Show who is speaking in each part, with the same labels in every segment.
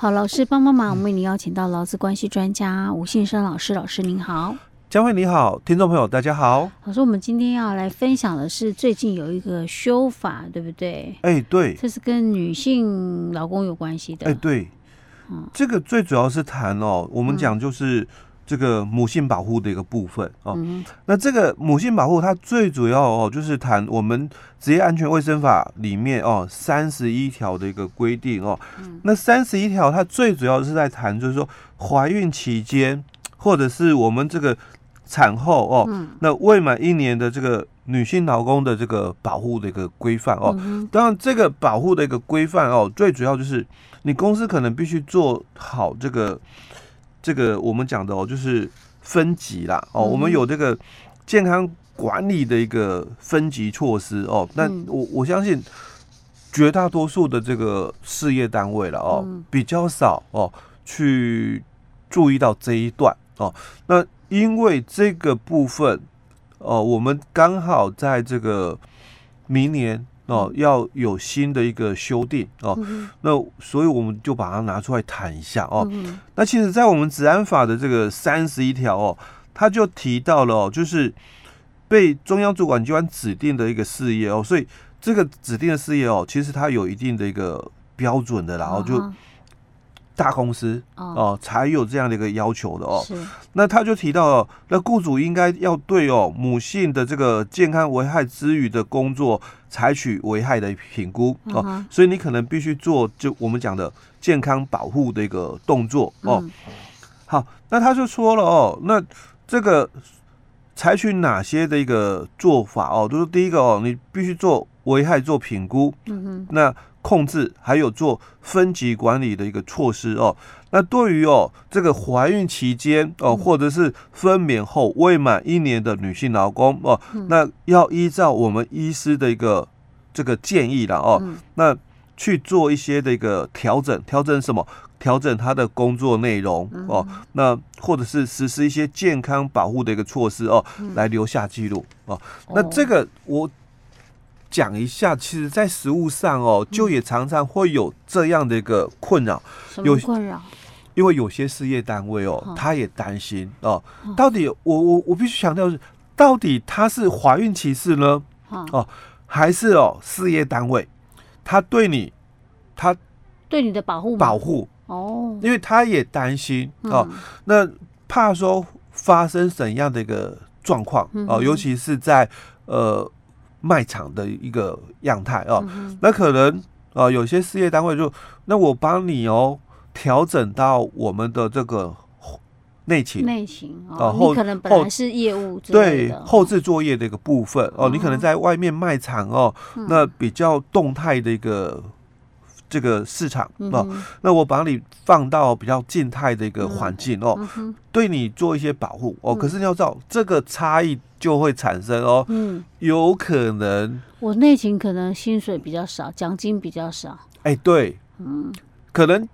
Speaker 1: 好，老师帮帮忙，我们为您邀请到劳资关系专家吴信生老师，老师您好。
Speaker 2: 佳慧你好，听众朋友大家好。
Speaker 1: 老师，我们今天要来分享的是最近有一个修法，对不对？
Speaker 2: 哎、欸，对，
Speaker 1: 这是跟女性劳工有关系的。
Speaker 2: 哎、欸，对，嗯，这个最主要是谈哦，我们讲就是这个母性保护的一个部分哦。嗯、那这个母性保护它最主要哦，就是谈我们职业安全卫生法里面哦三十一条的一个规定哦。嗯、那三十一条它最主要是在谈，就是说怀孕期间或者是我们这个。产后哦，嗯、那未满一年的这个女性劳工的这个保护的一个规范哦，当然这个保护的一个规范哦，最主要就是你公司可能必须做好这个这个我们讲的哦，就是分级啦。哦，嗯、我们有这个健康管理的一个分级措施哦，那我我相信绝大多数的这个事业单位了哦，嗯、比较少哦去注意到这一段哦，那。因为这个部分，哦，我们刚好在这个明年哦要有新的一个修订哦，嗯、那所以我们就把它拿出来谈一下哦。嗯、那其实，在我们治安法的这个三十一条哦，它就提到了哦，就是被中央主管机关指定的一个事业哦，所以这个指定的事业哦，其实它有一定的一个标准的，然后就。嗯大公司哦、呃，才有这样的一个要求的哦。那他就提到了，那雇主应该要对哦母性的这个健康危害之余的工作采取危害的评估哦。嗯、所以你可能必须做就我们讲的健康保护的一个动作哦。嗯、好，那他就说了哦，那这个采取哪些的一个做法哦？就是第一个哦，你必须做危害做评估。嗯哼，那。控制还有做分级管理的一个措施哦。那对于哦这个怀孕期间哦，或者是分娩后未满一年的女性劳工哦，那要依照我们医师的一个这个建议了哦，那去做一些的一个调整，调整什么？调整他的工作内容哦。那或者是实施一些健康保护的一个措施哦，来留下记录哦。那这个我。讲一下，其实，在食物上哦，就也常常会有这样的一个困扰。有困扰，因为有些事业单位哦，他也担心哦，到底我我我必须强调是，到底他是怀孕歧视呢？哦，还是哦事业单位？他对你，他
Speaker 1: 对你的保护
Speaker 2: 保护。哦，因为他也担心哦，那怕说发生怎样的一个状况哦，尤其是在呃。卖场的一个样态哦，嗯、那可能啊、呃，有些事业单位就那我帮你哦，调整到我们的这个内勤。
Speaker 1: 内勤哦，后你可能本来是业务
Speaker 2: 对后置作业的一个部分哦，哦，你可能在外面卖场哦，嗯、那比较动态的一个。这个市场哦，那我把你放到比较静态的一个环境哦，对你做一些保护哦。可是你要知道，这个差异就会产生哦，嗯，有可能
Speaker 1: 我内勤可能薪水比较少，奖金比较少。
Speaker 2: 哎，对，嗯，可能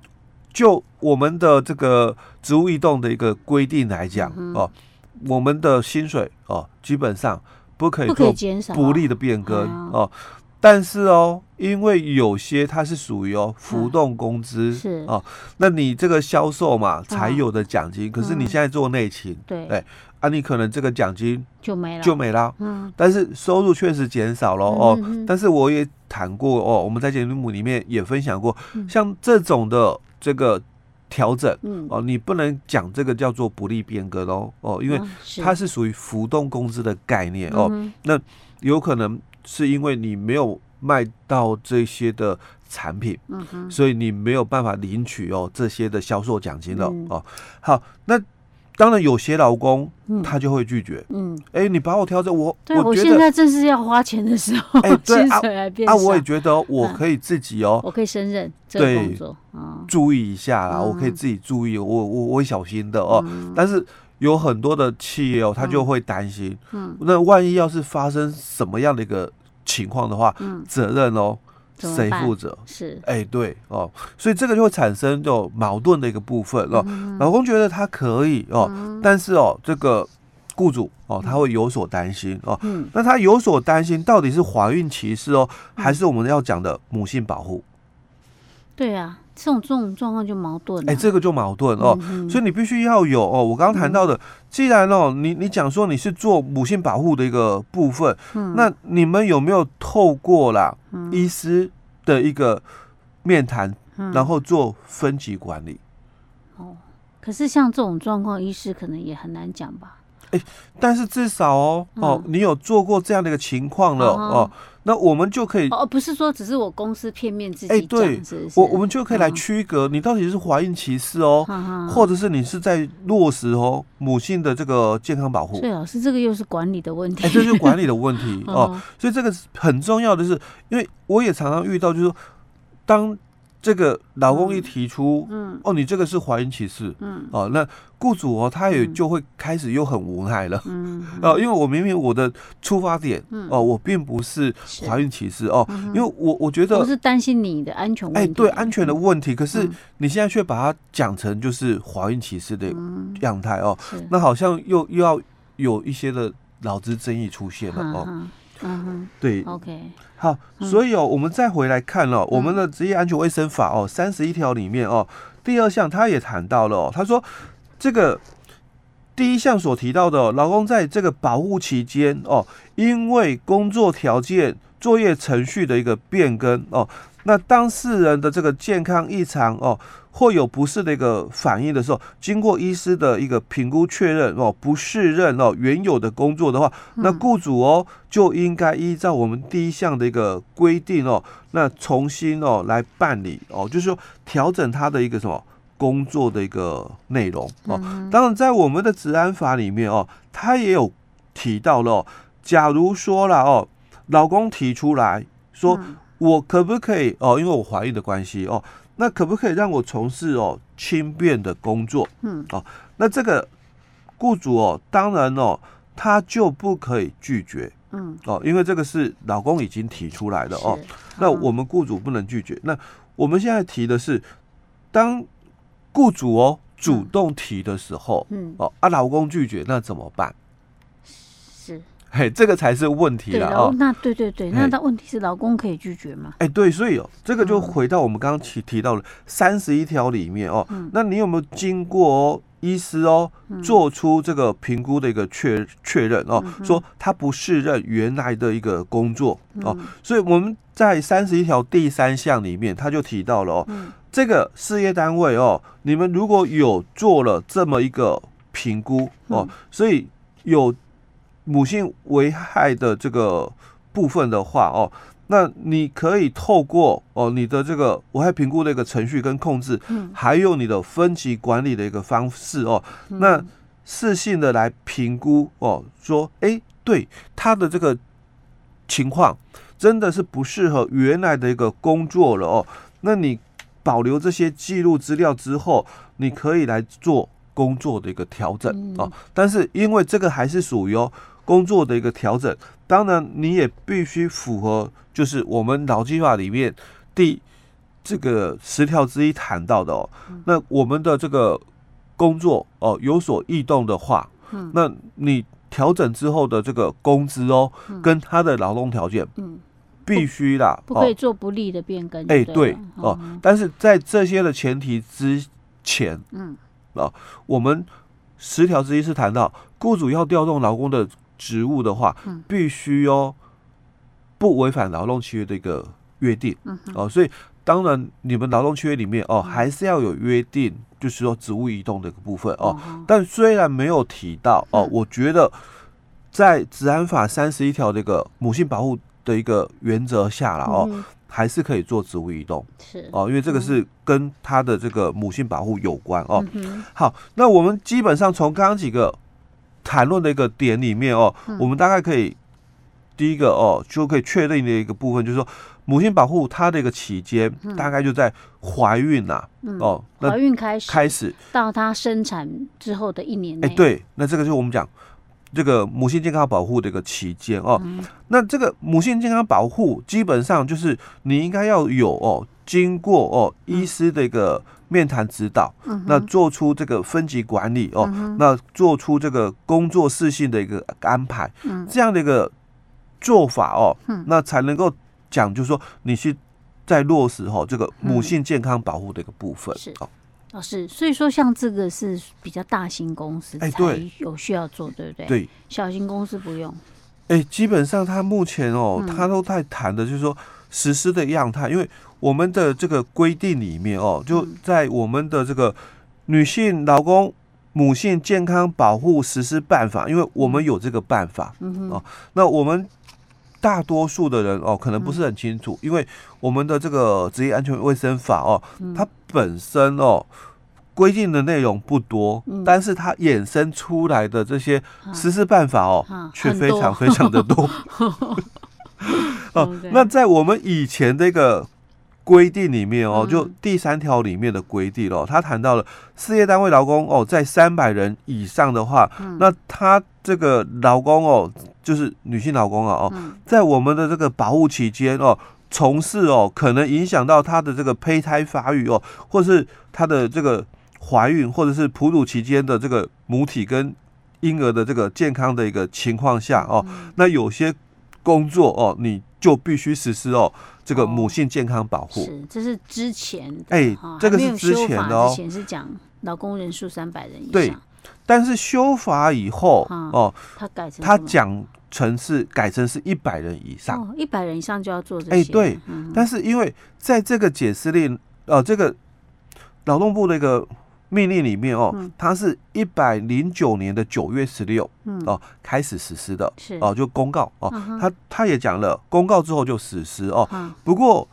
Speaker 2: 就我们的这个职务异动的一个规定来讲哦，我们的薪水哦，基本上不可以不可以减少不利的变更哦。但是哦，因为有些它是属于哦浮动工资，是。哦，那你这个销售嘛才有的奖金，可是你现在做内勤，对，哎，啊，你可能这个奖金就没了，就没了，嗯，但是收入确实减少了哦。但是我也谈过哦，我们在节目里面也分享过，像这种的这个调整，哦，你不能讲这个叫做不利变更哦，哦，因为它是属于浮动工资的概念哦，那有可能。是因为你没有卖到这些的产品，嗯、哼。所以你没有办法领取哦这些的销售奖金了、嗯、哦。好，那当然有些劳工、嗯、他就会拒绝，嗯，哎、欸，你把我挑着，我
Speaker 1: 对我，我现在正是要花钱的时候，哎、欸，对啊，
Speaker 2: 啊，我也觉得我可以自己哦，
Speaker 1: 我可以胜任这个工作，
Speaker 2: 对，注意一下啦，嗯、我可以自己注意，我我我会小心的哦，嗯、但是。有很多的企业哦，他就会担心，嗯，那万一要是发生什么样的一个情况的话，嗯，责任哦，谁负责？是，哎、欸，对哦，所以这个就会产生就矛盾的一个部分哦。嗯、老公觉得他可以哦，嗯、但是哦，这个雇主哦，他会有所担心哦。嗯，那他有所担心，到底是怀孕歧视哦，还是我们要讲的母性保护？
Speaker 1: 对啊，这种这种状况就矛盾了。
Speaker 2: 哎，这个就矛盾哦，嗯、所以你必须要有哦。我刚刚谈到的，嗯、既然哦，你你讲说你是做母性保护的一个部分，嗯、那你们有没有透过啦医师的一个面谈，嗯、然后做分级管理？
Speaker 1: 哦，可是像这种状况，医师可能也很难讲吧？
Speaker 2: 哎，但是至少哦哦，嗯、你有做过这样的一个情况了哦。哦那我们就可以
Speaker 1: 哦，不是说只是我公司片面自己讲，哎，对，
Speaker 2: 我我们就可以来区隔你到底是怀孕歧视哦，或者是你是在落实哦母性的这个健康保护。
Speaker 1: 对，老师，这个又是管理的问题，
Speaker 2: 哎，这是管理的问题 哦，所以这个很重要的是，因为我也常常遇到，就是说当。这个老公一提出，嗯，哦，你这个是怀孕歧视，嗯，哦，那雇主哦，他也就会开始又很无奈了，嗯，哦，因为我明明我的出发点，哦，我并不是怀孕歧视哦，因为我我觉得
Speaker 1: 我是担心你的安全问题，哎，
Speaker 2: 对安全的问题，可是你现在却把它讲成就是怀孕歧视的样态哦，那好像又又要有一些的劳资争议出现了哦，嗯哼，对
Speaker 1: ，OK。
Speaker 2: 好，所以哦，我们再回来看哦，我们的职业安全卫生法哦，三十一条里面哦，第二项他也谈到了哦，他说这个第一项所提到的，劳工在这个保护期间哦，因为工作条件、作业程序的一个变更哦，那当事人的这个健康异常哦。或有不适的一个反应的时候，经过医师的一个评估确认哦，不适任哦原有的工作的话，那雇主哦就应该依照我们第一项的一个规定哦，那重新哦来办理哦，就是说调整他的一个什么工作的一个内容哦。当然，在我们的治安法里面哦，他也有提到了哦，假如说了哦，老公提出来说，我可不可以哦，因为我怀孕的关系哦。那可不可以让我从事哦轻便的工作？嗯，哦，那这个雇主哦，当然哦，他就不可以拒绝。嗯，哦，因为这个是老公已经提出来的哦。那我们雇主不能拒绝。那我们现在提的是，当雇主哦主动提的时候，嗯，哦啊，老公拒绝，那怎么办？
Speaker 1: 是。
Speaker 2: 嘿，这个才是问题了哦。
Speaker 1: 那对对对，那他问题是老公可以拒绝吗？
Speaker 2: 哎，对，所以哦，这个就回到我们刚刚提提到了三十一条里面哦。那你有没有经过哦医师哦做出这个评估的一个确确认哦，说他不适任原来的一个工作哦。所以我们在三十一条第三项里面，他就提到了哦，这个事业单位哦，你们如果有做了这么一个评估哦，所以有。母性危害的这个部分的话哦，那你可以透过哦你的这个危害评估的一个程序跟控制，嗯，还有你的分级管理的一个方式哦，嗯、那适性的来评估哦，说哎、欸，对他的这个情况真的是不适合原来的一个工作了哦，那你保留这些记录资料之后，你可以来做工作的一个调整哦，但是因为这个还是属于哦。工作的一个调整，当然你也必须符合，就是我们劳基法里面第这个十条之一谈到的哦。那我们的这个工作哦有所异动的话，那你调整之后的这个工资哦，跟他的劳动条件，必须啦，
Speaker 1: 不可以做不利的变更。
Speaker 2: 哎，对哦，但是在这些的前提之前，嗯。啊，我们十条之一是谈到雇主要调动劳工的。职务的话，必须哦，不违反劳动契约的一个约定，哦，所以当然你们劳动契约里面哦，还是要有约定，就是说职务移动的一个部分哦。但虽然没有提到哦，嗯、我觉得在治安法三十一条这个母性保护的一个原则下了哦，还是可以做职务移动，是。哦，因为这个是跟他的这个母性保护有关哦。嗯、好，那我们基本上从刚刚几个。谈论的一个点里面哦，嗯、我们大概可以第一个哦，就可以确定的一个部分，就是说母性保护它的一个期间，嗯、大概就在怀孕呐、哦，
Speaker 1: 怀孕开始
Speaker 2: 开始。
Speaker 1: 到她生产之后的一年。内，
Speaker 2: 哎，对，那这个就是我们讲这个母性健康保护的一个期间哦。嗯、那这个母性健康保护基本上就是你应该要有哦，经过哦医师的一个。面谈指导，那做出这个分级管理哦，那做出这个工作事性的一个安排，这样的一个做法哦，那才能够讲，就是说你去在落实哈这个母性健康保护的一个部分。
Speaker 1: 是。哦，老师，所以说像这个是比较大型公司才有需要做，对不对？
Speaker 2: 对，
Speaker 1: 小型公司不用。
Speaker 2: 哎，基本上他目前哦，他都在谈的就是说实施的样态，因为我们的这个规定里面哦，就在我们的这个女性劳工母性健康保护实施办法，因为我们有这个办法哦，那我们。大多数的人哦，可能不是很清楚，嗯、因为我们的这个职业安全卫生法哦，嗯、它本身哦规定的内容不多，嗯、但是它衍生出来的这些实施办法哦，却、啊、非常非常的多。哦，那在我们以前这个规定里面哦，就第三条里面的规定哦，他谈到了事业单位劳工哦，在三百人以上的话，嗯、那他这个劳工哦。就是女性劳工啊，哦，在我们的这个保护期间哦，从事哦，可能影响到她的这个胚胎发育哦，或是她的这个怀孕，或者是哺乳期间的这个母体跟婴儿的这个健康的一个情况下哦，那有些工作哦，你就必须实施哦，这个母性健康保护。
Speaker 1: 是，这是之前
Speaker 2: 哎，这个是之前的哦，
Speaker 1: 之前是讲劳工人数三百人以上。
Speaker 2: 对。但是修法以后哦，
Speaker 1: 他改成
Speaker 2: 他讲成是改成是一百人以上，
Speaker 1: 一百人以上就要做这些。
Speaker 2: 哎，对。但是因为在这个解释令呃，这个劳动部的一个命令里面哦，它是一百零九年的九月十六哦开始实施的，哦就公告哦，他他也讲了公告之后就实施哦。不过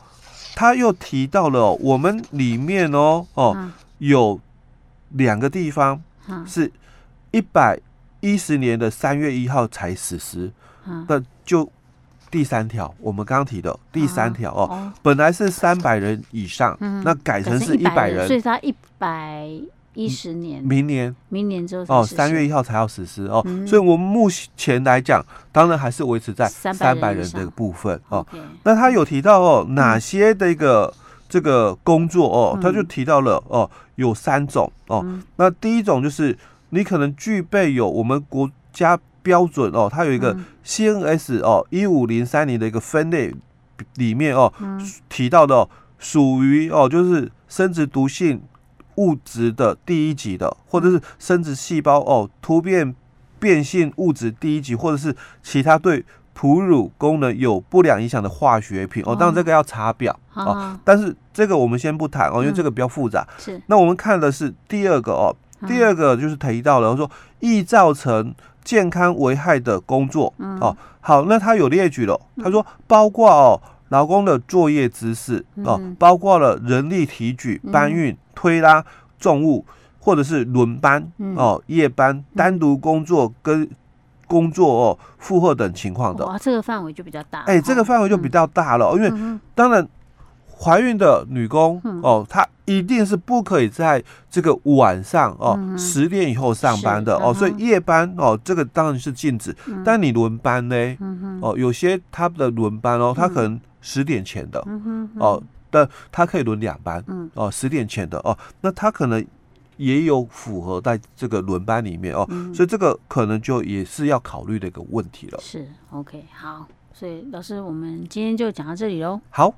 Speaker 2: 他又提到了我们里面哦哦有两个地方是。一百一十年的三月一号才实施，那就第三条，我们刚刚提的第三条哦，本来是三百人以上，那改成是一百人，
Speaker 1: 所以它一百一十年，
Speaker 2: 明年，
Speaker 1: 明年之后
Speaker 2: 哦，三月一号才要实施哦，所以我们目前来讲，当然还是维持在三百人的部分哦。那他有提到哦，哪些的一个这个工作哦，他就提到了哦，有三种哦，那第一种就是。你可能具备有我们国家标准哦，它有一个 CNS 哦一五零三零的一个分类里面哦提到的属于哦就是生殖毒性物质的第一级的，或者是生殖细胞哦突变变性物质第一级，或者是其他对哺乳功能有不良影响的化学品哦，当然这个要查表哦，但是这个我们先不谈哦，因为这个比较复杂。是，那我们看的是第二个哦。第二个就是提到了说易造成健康危害的工作。哦，好，那他有列举了，他说包括哦劳工的作业姿势哦，包括了人力提举、搬运、推拉重物，或者是轮班哦、夜班、单独工作跟工作哦负荷等情况的。
Speaker 1: 哇，这个范围就比较大。
Speaker 2: 哎，这个范围就比较大了，因为当然。怀孕的女工哦，她一定是不可以在这个晚上哦十点以后上班的哦，所以夜班哦，这个当然是禁止。但你轮班呢？哦，有些他的轮班哦，他可能十点前的哦，但他可以轮两班哦，十点前的哦，那他可能也有符合在这个轮班里面哦，所以这个可能就也是要考虑的一个问题了。
Speaker 1: 是 OK 好，所以老师，我们今天就讲到这里喽。
Speaker 2: 好。